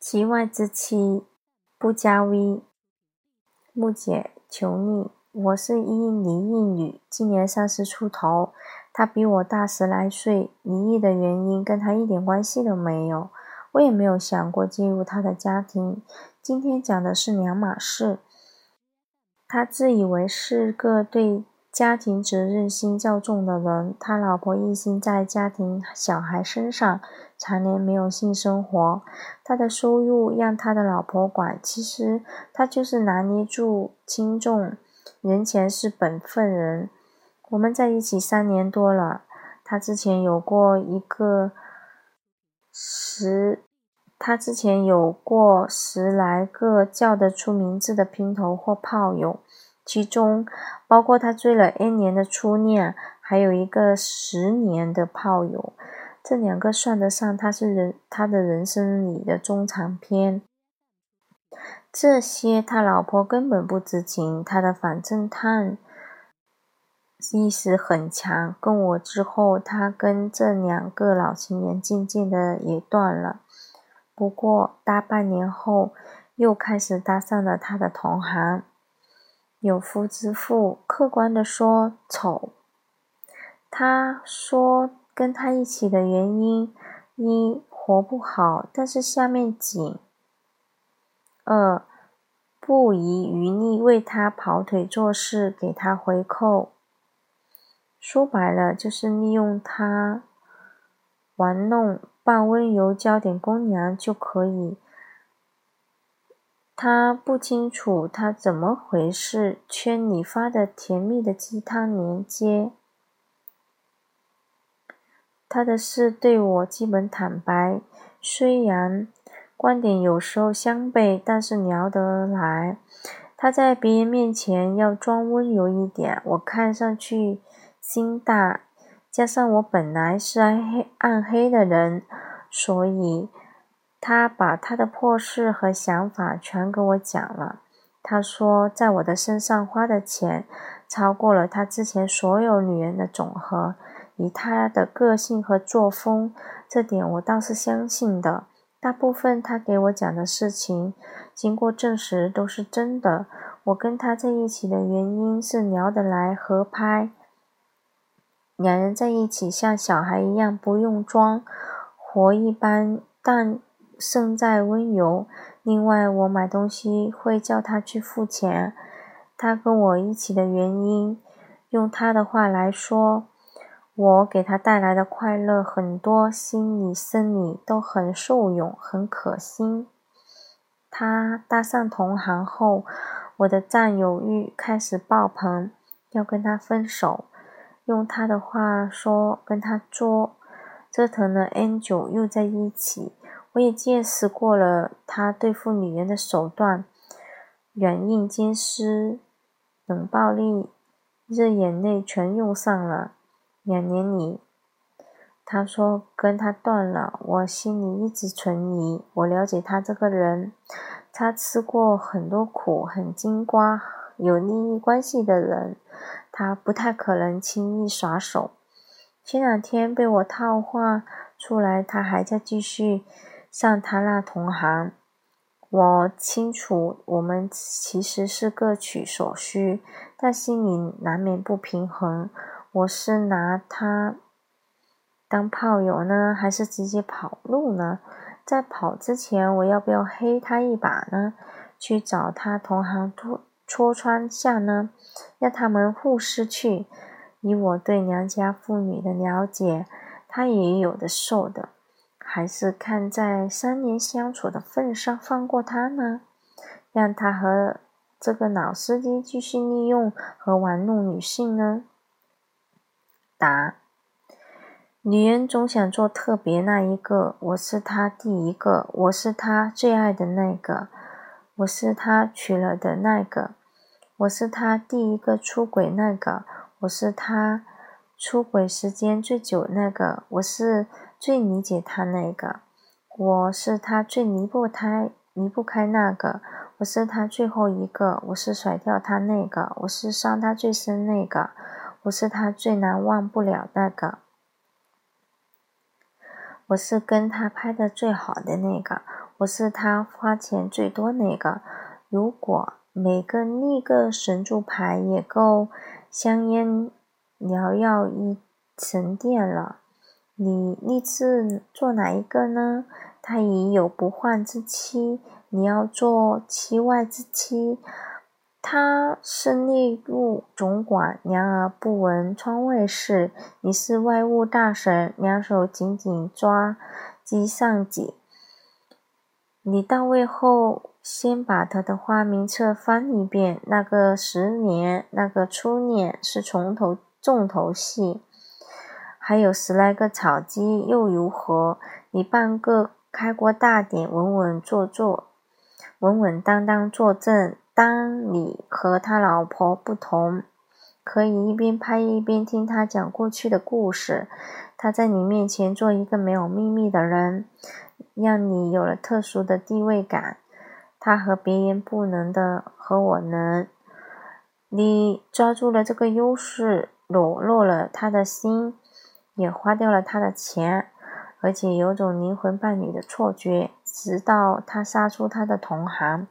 其外之妻不加微，木姐求你，我是一离异女，今年三十出头，她比我大十来岁，离异的原因跟她一点关系都没有，我也没有想过进入他的家庭。今天讲的是两码事，他自以为是个对。家庭责任心较重的人，他老婆一心在家庭小孩身上，常年没有性生活。他的收入让他的老婆管，其实他就是拿捏住轻重，人前是本分人。我们在一起三年多了，他之前有过一个十，他之前有过十来个叫得出名字的姘头或炮友。其中包括他追了 N 年的初恋，还有一个十年的炮友，这两个算得上他是人他的人生里的中长篇。这些他老婆根本不知情，他的反侦探意识很强。跟我之后，他跟这两个老情人渐渐的也断了。不过大半年后，又开始搭上了他的同行。有夫之妇，客观的说丑。他说跟他一起的原因：一活不好，但是下面紧；二不遗余力为他跑腿做事，给他回扣。说白了就是利用他玩弄，扮温柔，焦点公娘就可以。他不清楚他怎么回事，圈里发的甜蜜的鸡汤连接。他的事对我基本坦白，虽然观点有时候相悖，但是聊得来。他在别人面前要装温柔一点，我看上去心大，加上我本来是暗黑暗黑的人，所以。他把他的破事和想法全给我讲了。他说，在我的身上花的钱超过了他之前所有女人的总和。以他的个性和作风，这点我倒是相信的。大部分他给我讲的事情，经过证实都是真的。我跟他在一起的原因是聊得来、合拍，两人在一起像小孩一样，不用装，活一般，但。胜在温柔。另外，我买东西会叫他去付钱。他跟我一起的原因，用他的话来说，我给他带来的快乐很多，心理、生理都很受用，很可心。他搭上同行后，我的占有欲开始爆棚，要跟他分手。用他的话说，跟他作，折腾了 N 久，又在一起。我也见识过了他对付女人的手段，软硬兼施，冷暴力，热眼泪全用上了。两年里，他说跟他断了，我心里一直存疑。我了解他这个人，他吃过很多苦，很精瓜，有利益关系的人，他不太可能轻易耍手。前两天被我套话出来，他还在继续。上他那同行，我清楚，我们其实是各取所需，但心里难免不平衡。我是拿他当炮友呢，还是直接跑路呢？在跑之前，我要不要黑他一把呢？去找他同行戳戳穿下呢？让他们互失去。以我对良家妇女的了解，他也有的受的。还是看在三年相处的份上放过他呢，让他和这个老司机继续利用和玩弄女性呢？答：女人总想做特别那一个，我是他第一个，我是他最爱的那个，我是他娶了的那个，我是他第一个出轨那个，我是他出轨时间最久那个，我是。最理解他那个，我是他最离不开离不开那个，我是他最后一个，我是甩掉他那个，我是伤他最深那个，我是他最难忘不了那个，我是跟他拍的最好的那个，我是他花钱最多那个。如果每个立个神助牌也够香烟缭绕一神殿了，你立志做哪一个呢？他已有不患之妻，你要做妻外之妻。他是内务总管，两耳不闻窗外事；你是外务大臣，两手紧紧抓机上戟。你到位后，先把他的花名册翻一遍。那个十年，那个初年是从头重头戏，还有十来个草鸡，又如何？你办个开国大典，稳稳坐坐，稳稳当当坐正。当你和他老婆不同，可以一边拍一边听他讲过去的故事。他在你面前做一个没有秘密的人。让你有了特殊的地位感，他和别人不能的，和我能。你抓住了这个优势，裸露了他的心，也花掉了他的钱，而且有种灵魂伴侣的错觉，直到他杀出他的同行。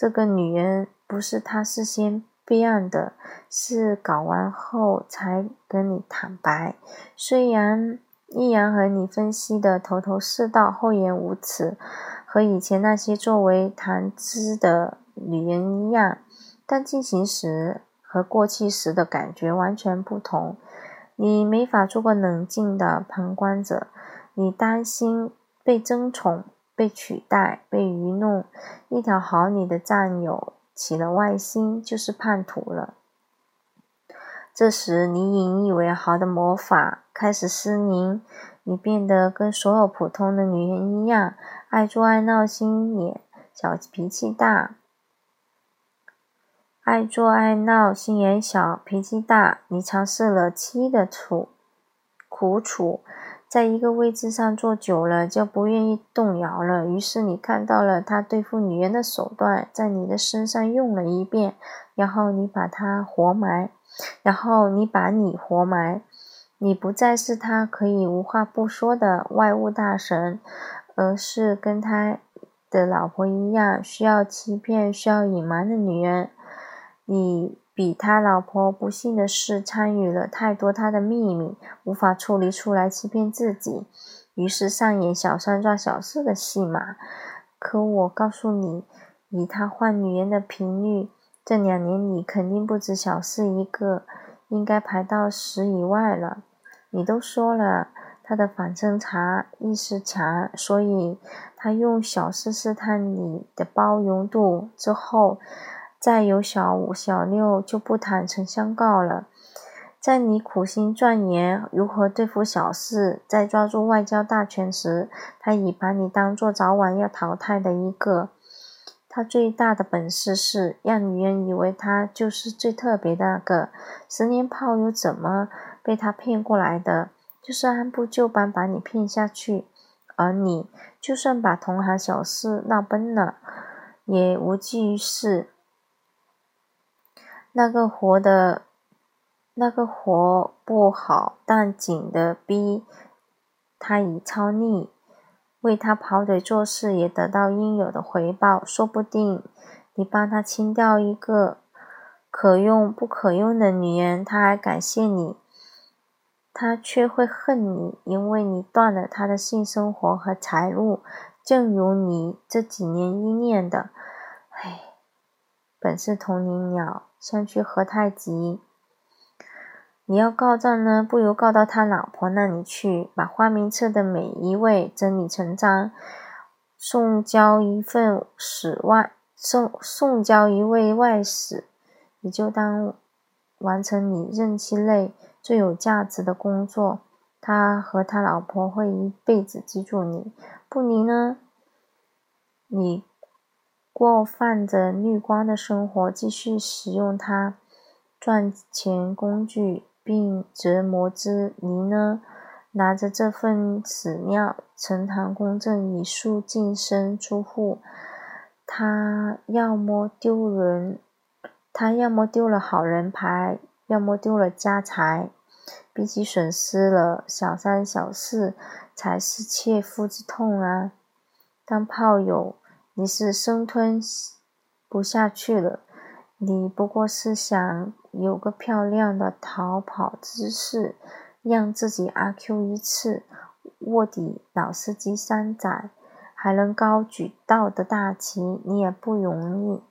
这个女人不是他事先备案的，是搞完后才跟你坦白。虽然。依然和你分析的头头是道、厚颜无耻，和以前那些作为谈资的女人一样，但进行时和过去时的感觉完全不同。你没法做个冷静的旁观者，你担心被争宠、被取代、被愚弄。一条好你的战友起了外心，就是叛徒了。这时，你引以为豪的魔法开始失灵，你变得跟所有普通的女人一样，爱做爱闹、心眼小、脾气大。爱做爱闹、心眼小、脾气大。你尝试了七的处苦楚，在一个位置上坐久了，就不愿意动摇了。于是你看到了他对付女人的手段，在你的身上用了一遍，然后你把他活埋。然后你把你活埋，你不再是他可以无话不说的外务大神，而是跟他的老婆一样需要欺骗、需要隐瞒的女人。你比他老婆不幸的是参与了太多他的秘密，无法处理出来欺骗自己，于是上演小三抓小四的戏码。可我告诉你，以他换女人的频率。这两年你肯定不止小四一个，应该排到十以外了。你都说了，他的反侦查意识强，所以他用小四试探你的包容度，之后再有小五、小六就不坦诚相告了。在你苦心钻研如何对付小四，在抓住外交大权时，他已把你当做早晚要淘汰的一个。他最大的本事是让女人以为他就是最特别的那个。十年炮友怎么被他骗过来的？就是按部就班把你骗下去，而你就算把同行小四闹崩了，也无济于事。那个活的，那个活不好但紧的逼，他已超腻。为他跑腿做事，也得到应有的回报。说不定你帮他清掉一个可用不可用的女人，他还感谢你，他却会恨你，因为你断了他的性生活和财路，正如你这几年依恋的。本是同林鸟，相去何太急。你要告状呢，不如告到他老婆那里去，把花名册的每一位整理成章，送交一份使外送送交一位外使，你就当完成你任期内最有价值的工作。他和他老婆会一辈子记住你，不离呢，你过泛着绿光的生活，继续使用它赚钱工具。并折磨之，你呢？拿着这份史料，呈堂公正，以肃净身出户。他要么丢人，他要么丢了好人牌，要么丢了家财。比起损失了小三小四，才是切肤之痛啊！当炮友，你是生吞不下去了。你不过是想有个漂亮的逃跑姿势，让自己阿 Q 一次，卧底老司机三载，还能高举道德大旗，你也不容易。